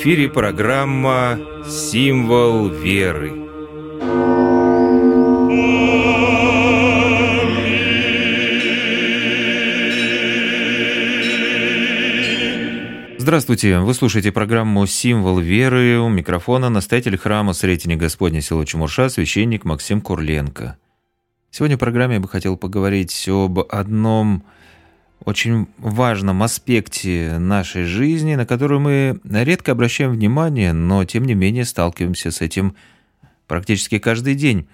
эфире программа «Символ веры». Здравствуйте, вы слушаете программу «Символ веры». У микрофона настоятель храма Сретения Господня село Чемурша, священник Максим Курленко. Сегодня в программе я бы хотел поговорить об одном очень важном аспекте нашей жизни, на который мы редко обращаем внимание, но тем не менее сталкиваемся с этим практически каждый день.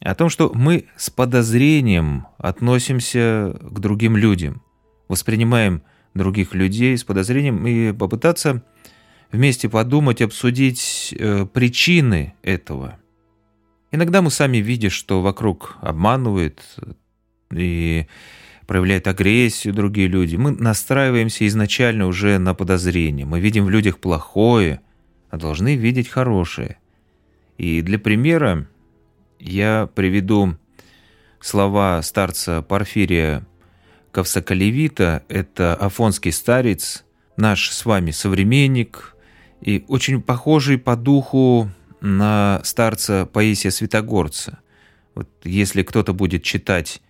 О том, что мы с подозрением относимся к другим людям, воспринимаем других людей с подозрением и попытаться вместе подумать, обсудить э, причины этого. Иногда мы сами видим, что вокруг обманывают и проявляют агрессию другие люди, мы настраиваемся изначально уже на подозрение. Мы видим в людях плохое, а должны видеть хорошее. И для примера я приведу слова старца Порфирия Ковсоколевита. Это афонский старец, наш с вами современник и очень похожий по духу на старца Паисия Святогорца. Вот если кто-то будет читать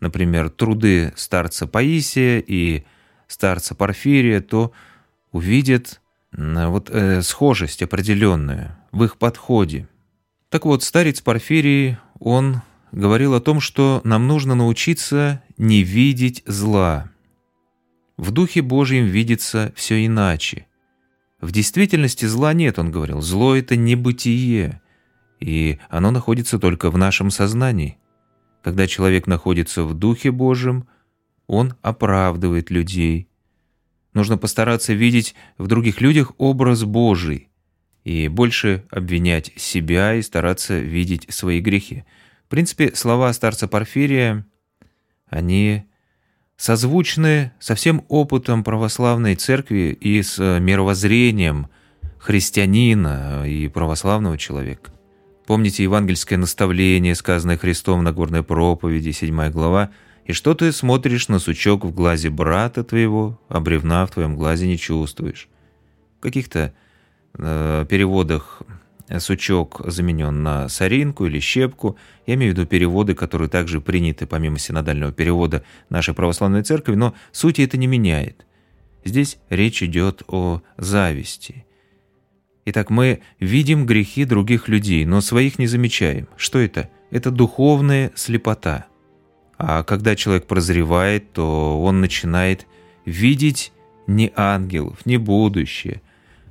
например, труды старца Паисия и старца Порфирия, то увидит вот э, схожесть определенную в их подходе. Так вот, старец Порфирий, он говорил о том, что нам нужно научиться не видеть зла. В Духе Божьем видится все иначе. В действительности зла нет, он говорил. Зло — это небытие, и оно находится только в нашем сознании. Когда человек находится в Духе Божьем, он оправдывает людей. Нужно постараться видеть в других людях образ Божий и больше обвинять себя и стараться видеть свои грехи. В принципе, слова старца Порфирия, они созвучны со всем опытом православной церкви и с мировоззрением христианина и православного человека. Помните евангельское наставление, сказанное Христом на горной проповеди, 7 глава, «И что ты смотришь на сучок в глазе брата твоего, а бревна в твоем глазе не чувствуешь?» В каких-то э, переводах сучок заменен на соринку или щепку. Я имею в виду переводы, которые также приняты помимо синодального перевода нашей православной церкви, но сути это не меняет. Здесь речь идет о зависти. Итак, мы видим грехи других людей, но своих не замечаем. Что это? Это духовная слепота. А когда человек прозревает, то он начинает видеть не ангелов, не будущее.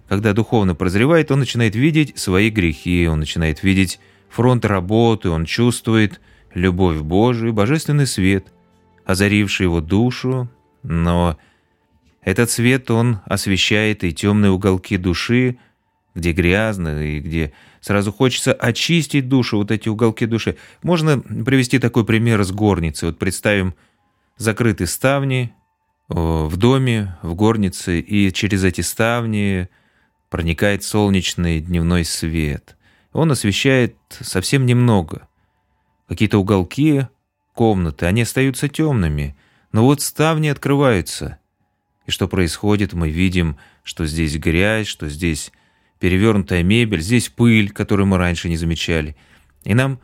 Когда духовно прозревает, он начинает видеть свои грехи, он начинает видеть фронт работы, он чувствует любовь Божию, божественный свет, озаривший его душу, но этот свет, он освещает и темные уголки души, где грязно и где сразу хочется очистить душу, вот эти уголки души. Можно привести такой пример с горницей. Вот представим закрытые ставни в доме, в горнице, и через эти ставни проникает солнечный дневной свет. Он освещает совсем немного. Какие-то уголки комнаты, они остаются темными, но вот ставни открываются. И что происходит? Мы видим, что здесь грязь, что здесь перевернутая мебель, здесь пыль, которую мы раньше не замечали. И нам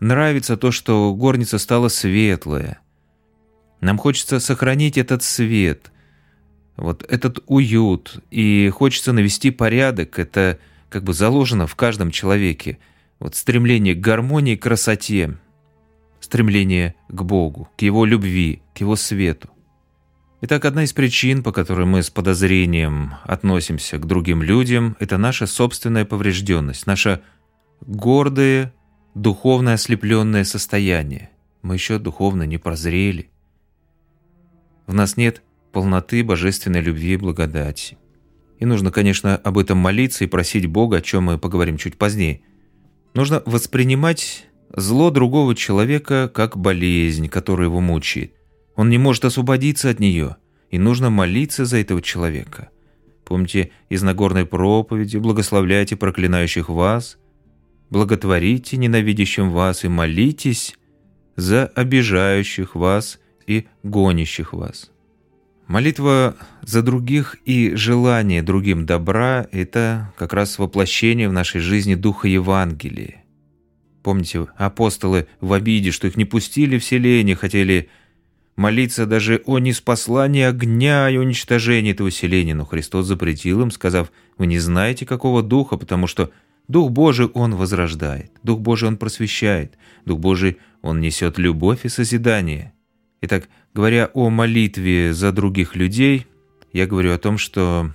нравится то, что горница стала светлая. Нам хочется сохранить этот свет, вот этот уют, и хочется навести порядок. Это как бы заложено в каждом человеке. Вот стремление к гармонии, красоте, стремление к Богу, к Его любви, к Его свету. Итак, одна из причин, по которой мы с подозрением относимся к другим людям, это наша собственная поврежденность, наше гордое, духовно ослепленное состояние. Мы еще духовно не прозрели. В нас нет полноты божественной любви и благодати. И нужно, конечно, об этом молиться и просить Бога, о чем мы поговорим чуть позднее. Нужно воспринимать зло другого человека как болезнь, которая его мучает. Он не может освободиться от нее, и нужно молиться за этого человека. Помните из Нагорной проповеди «Благословляйте проклинающих вас», «Благотворите ненавидящим вас и молитесь за обижающих вас и гонящих вас». Молитва за других и желание другим добра – это как раз воплощение в нашей жизни Духа Евангелия. Помните, апостолы в обиде, что их не пустили в селение, хотели молиться даже о неспослании огня и уничтожении этого селения, но Христос запретил им, сказав, «Вы не знаете, какого духа, потому что Дух Божий Он возрождает, Дух Божий Он просвещает, Дух Божий Он несет любовь и созидание». Итак, говоря о молитве за других людей, я говорю о том, что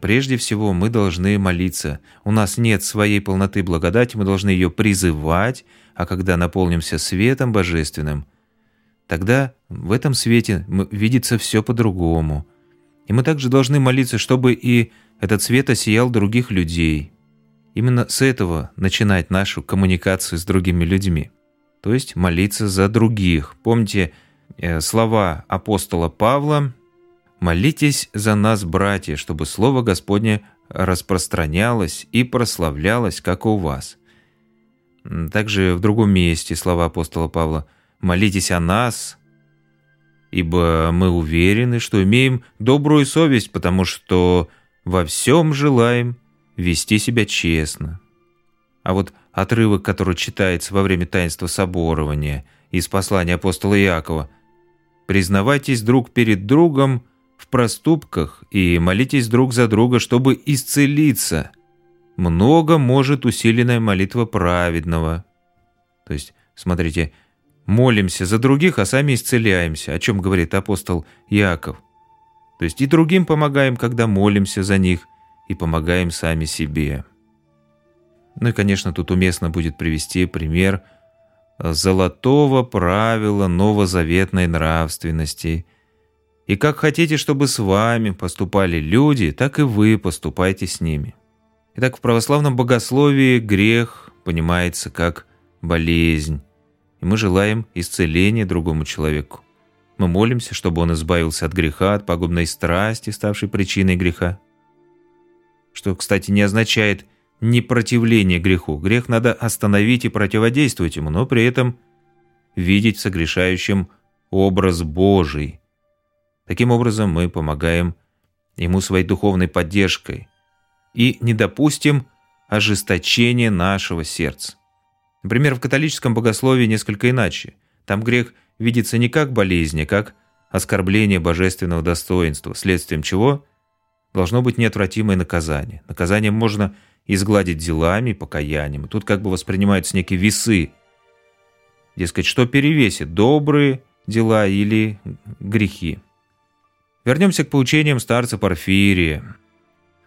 прежде всего мы должны молиться. У нас нет своей полноты благодати, мы должны ее призывать, а когда наполнимся светом божественным, тогда в этом свете видится все по-другому. И мы также должны молиться, чтобы и этот свет осиял других людей. Именно с этого начинать нашу коммуникацию с другими людьми. То есть молиться за других. Помните, Э, слова апостола Павла «Молитесь за нас, братья, чтобы Слово Господне распространялось и прославлялось, как у вас». Также в другом месте слова апостола Павла «Молитесь о нас, ибо мы уверены, что имеем добрую совесть, потому что во всем желаем вести себя честно». А вот отрывок, который читается во время таинства соборования из послания апостола Иакова – Признавайтесь друг перед другом в проступках и молитесь друг за друга, чтобы исцелиться. Много может усиленная молитва праведного. То есть, смотрите, молимся за других, а сами исцеляемся, о чем говорит апостол Яков. То есть и другим помогаем, когда молимся за них, и помогаем сами себе. Ну и, конечно, тут уместно будет привести пример – золотого правила новозаветной нравственности. И как хотите, чтобы с вами поступали люди, так и вы поступайте с ними. Итак, в православном богословии грех понимается как болезнь, и мы желаем исцеления другому человеку. Мы молимся, чтобы он избавился от греха, от пагубной страсти, ставшей причиной греха. Что, кстати, не означает – непротивление греху. Грех надо остановить и противодействовать ему, но при этом видеть в согрешающем образ Божий. Таким образом мы помогаем ему своей духовной поддержкой и не допустим ожесточения нашего сердца. Например, в католическом богословии несколько иначе. Там грех видится не как болезнь, а как оскорбление божественного достоинства, следствием чего должно быть неотвратимое наказание. Наказанием можно изгладить делами, покаянием. Тут как бы воспринимаются некие весы. Дескать, что перевесит, добрые дела или грехи. Вернемся к поучениям старца Порфирия.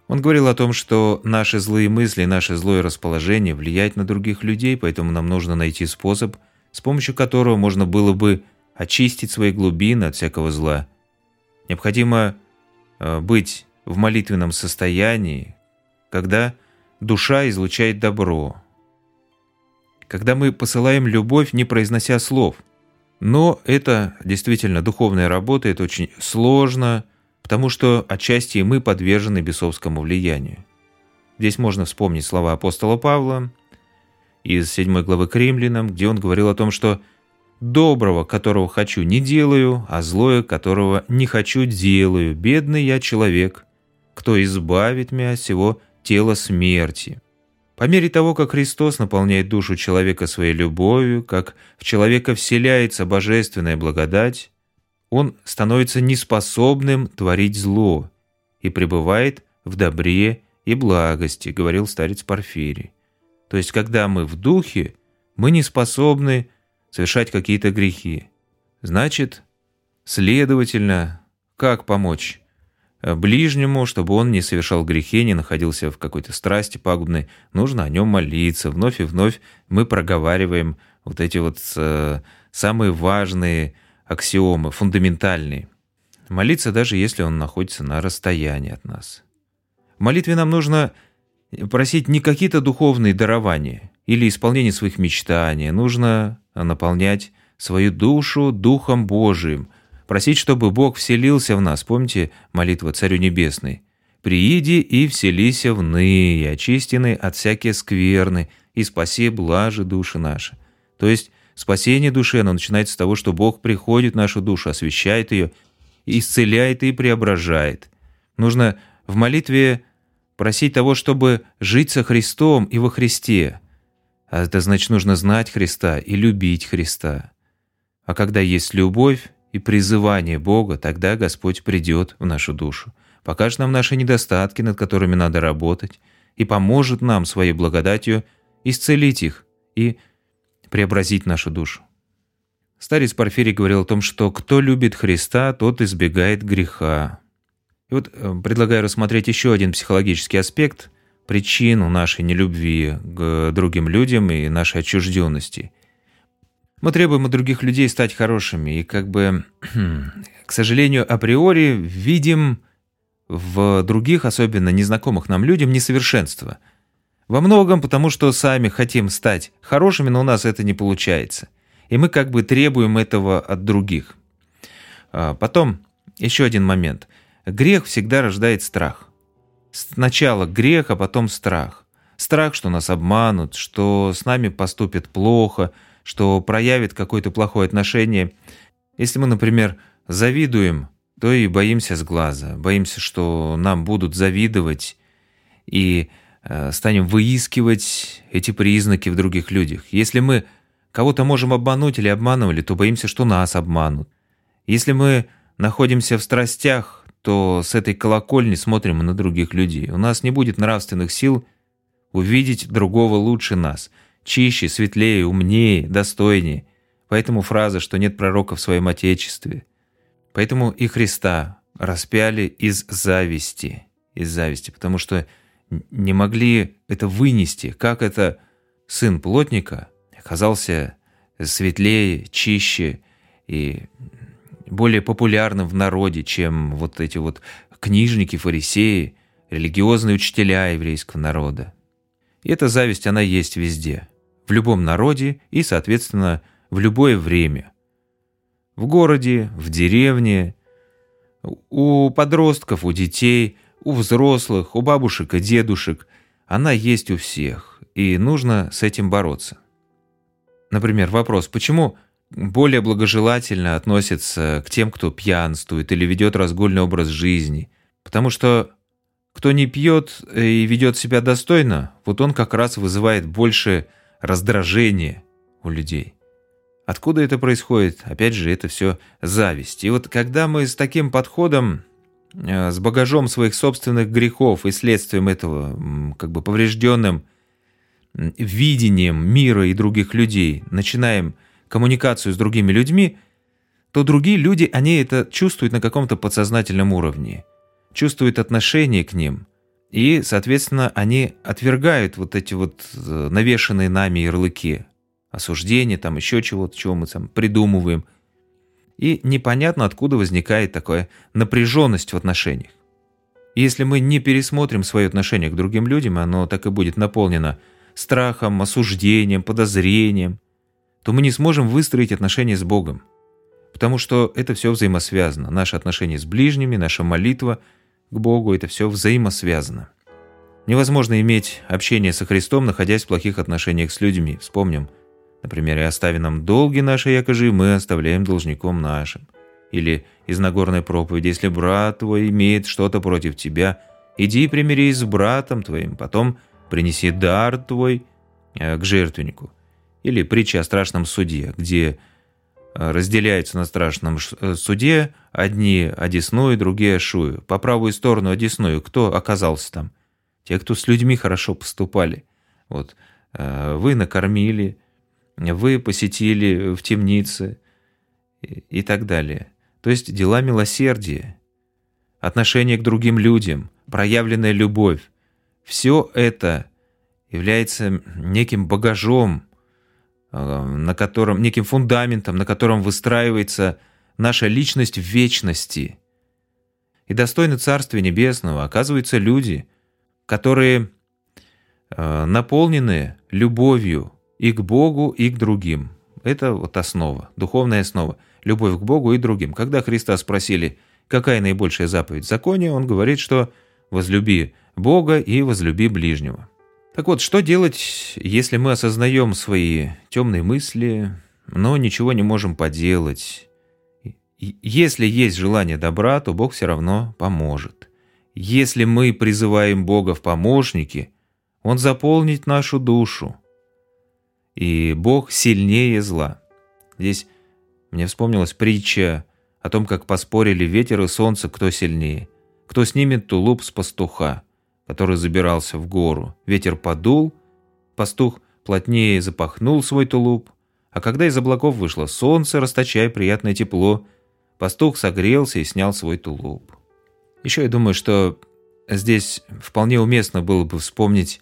Он говорил о том, что наши злые мысли, наше злое расположение влияет на других людей, поэтому нам нужно найти способ, с помощью которого можно было бы очистить свои глубины от всякого зла. Необходимо э, быть в молитвенном состоянии, когда душа излучает добро. Когда мы посылаем любовь, не произнося слов. Но это действительно духовная работа, это очень сложно, потому что отчасти мы подвержены бесовскому влиянию. Здесь можно вспомнить слова апостола Павла из 7 главы к римлянам, где он говорил о том, что «доброго, которого хочу, не делаю, а злое, которого не хочу, делаю. Бедный я человек. Кто избавит меня от всего тело смерти. По мере того, как Христос наполняет душу человека своей любовью, как в человека вселяется божественная благодать, он становится неспособным творить зло и пребывает в добре и благости, говорил старец Порфирий. То есть, когда мы в духе, мы не способны совершать какие-то грехи. Значит, следовательно, как помочь Э, ближнему, чтобы он не совершал грехи, не находился в какой-то страсти пагубной, нужно о нем молиться. Вновь и вновь мы проговариваем вот эти вот э, самые важные аксиомы, фундаментальные. Молиться даже если он находится на расстоянии от нас. В молитве нам нужно просить не какие-то духовные дарования или исполнение своих мечтаний, нужно наполнять свою душу Духом Божиим – Просить, чтобы Бог вселился в нас. Помните молитва Царю Небесной? «Прииди и вселися в ные, очистены от всякие скверны, и спаси блажи души наши». То есть спасение души, оно начинается с того, что Бог приходит в нашу душу, освещает ее, исцеляет и преображает. Нужно в молитве просить того, чтобы жить со Христом и во Христе. А это значит, нужно знать Христа и любить Христа. А когда есть любовь и призывание Бога, тогда Господь придет в нашу душу, покажет нам наши недостатки, над которыми надо работать, и поможет нам своей благодатью исцелить их и преобразить нашу душу. Старец Порфирий говорил о том, что кто любит Христа, тот избегает греха. И вот э, предлагаю рассмотреть еще один психологический аспект причину нашей нелюбви к другим людям и нашей отчужденности. Мы требуем от других людей стать хорошими и как бы, к сожалению, априори видим в других, особенно незнакомых нам людям, несовершенство. Во многом потому, что сами хотим стать хорошими, но у нас это не получается – и мы как бы требуем этого от других. А, потом еще один момент. Грех всегда рождает страх. Сначала грех, а потом страх. Страх, что нас обманут, что с нами поступят плохо, что проявит какое-то плохое отношение. Если мы, например, завидуем, то и боимся с глаза, боимся, что нам будут завидовать, и станем выискивать эти признаки в других людях. Если мы кого-то можем обмануть или обманывали, то боимся, что нас обманут. Если мы находимся в страстях, то с этой колокольни смотрим на других людей. У нас не будет нравственных сил увидеть другого лучше нас, чище, светлее, умнее, достойнее. Поэтому фраза, что нет пророка в своем Отечестве. Поэтому и Христа распяли из зависти. Из зависти, потому что не могли это вынести, как это сын плотника – казался светлее, чище и более популярным в народе, чем вот эти вот книжники, фарисеи, религиозные учителя еврейского народа. И эта зависть, она есть везде, в любом народе и, соответственно, в любое время. В городе, в деревне, у подростков, у детей, у взрослых, у бабушек и дедушек. Она есть у всех, и нужно с этим бороться. Например, вопрос, почему более благожелательно относятся к тем, кто пьянствует или ведет разгульный образ жизни? Потому что кто не пьет и ведет себя достойно, вот он как раз вызывает больше раздражения у людей. Откуда это происходит? Опять же, это все зависть. И вот когда мы с таким подходом, с багажом своих собственных грехов и следствием этого, как бы поврежденным видением мира и других людей начинаем коммуникацию с другими людьми, то другие люди, они это чувствуют на каком-то подсознательном уровне, чувствуют отношение к ним, и, соответственно, они отвергают вот эти вот э, навешенные нами ярлыки, осуждения, там еще чего-то, чего мы там придумываем. И непонятно, откуда возникает такая напряженность в отношениях. если мы не пересмотрим свое отношение к другим людям, оно так и будет наполнено страхом, осуждением, подозрением, то мы не сможем выстроить отношения с Богом. Потому что это все взаимосвязано. Наши отношения с ближними, наша молитва к Богу – это все взаимосвязано. Невозможно иметь общение со Христом, находясь в плохих отношениях с людьми. Вспомним, например, «И остави нам долги наши, якожи, мы оставляем должником нашим». Или из Нагорной проповеди «Если брат твой имеет что-то против тебя, иди примирись с братом твоим, потом принеси дар твой э, к жертвеннику. Или притча о страшном суде, где э, разделяются на страшном э, суде одни одесную, другие шую. По правую сторону одесную кто оказался там? Те, кто с людьми хорошо поступали. Вот. Вы накормили, вы посетили в темнице и так далее. То есть дела милосердия, отношение к другим людям, проявленная любовь, все это является неким багажом, э, на котором, неким фундаментом, на котором выстраивается наша личность в вечности. И достойны Царствия Небесного оказываются люди, которые э, наполнены любовью и к Богу, и к другим. Это вот основа, духовная основа. Любовь к Богу и другим. Когда Христа спросили, какая наибольшая заповедь в законе, он говорит, что возлюби Бога и возлюби ближнего. Так вот, что делать, если мы осознаем свои темные мысли, но ничего не можем поделать, если есть желание добра, то Бог все равно поможет. Если мы призываем Бога в помощники, Он заполнит нашу душу. И Бог сильнее зла. Здесь мне вспомнилась притча о том, как поспорили ветер и солнце, кто сильнее. Кто снимет тулуп с пастуха, который забирался в гору. Ветер подул, пастух плотнее запахнул свой тулуп, а когда из облаков вышло солнце, расточая приятное тепло, пастух согрелся и снял свой тулуп. Еще я думаю, что здесь вполне уместно было бы вспомнить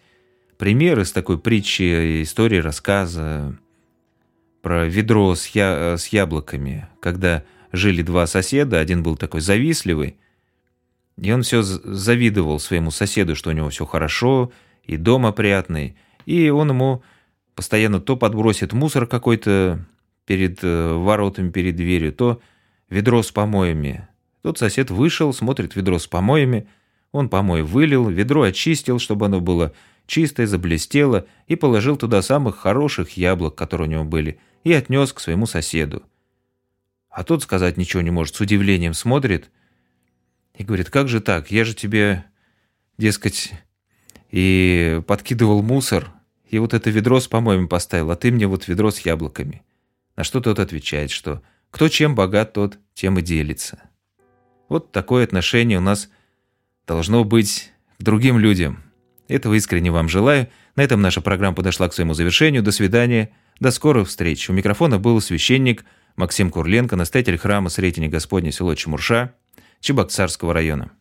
пример из такой притчи, истории, рассказа про ведро с, я с яблоками, когда жили два соседа, один был такой завистливый, и он все завидовал своему соседу, что у него все хорошо, и дом опрятный, и он ему постоянно то подбросит мусор какой-то перед э, воротами, перед дверью, то ведро с помоями. Тот сосед вышел, смотрит ведро с помоями, он помой вылил, ведро очистил, чтобы оно было чистое, заблестело, и положил туда самых хороших яблок, которые у него были, и отнес к своему соседу. А тот сказать ничего не может, с удивлением смотрит и говорит, как же так, я же тебе, дескать, и подкидывал мусор, и вот это ведро с помоями поставил, а ты мне вот ведро с яблоками. На что тот отвечает, что кто чем богат, тот тем и делится. Вот такое отношение у нас должно быть к другим людям. Этого искренне вам желаю. На этом наша программа подошла к своему завершению. До свидания. До скорых встреч. У микрофона был священник Максим Курленко, настоятель храма Сретения Господня село Чемурша Чебоксарского района.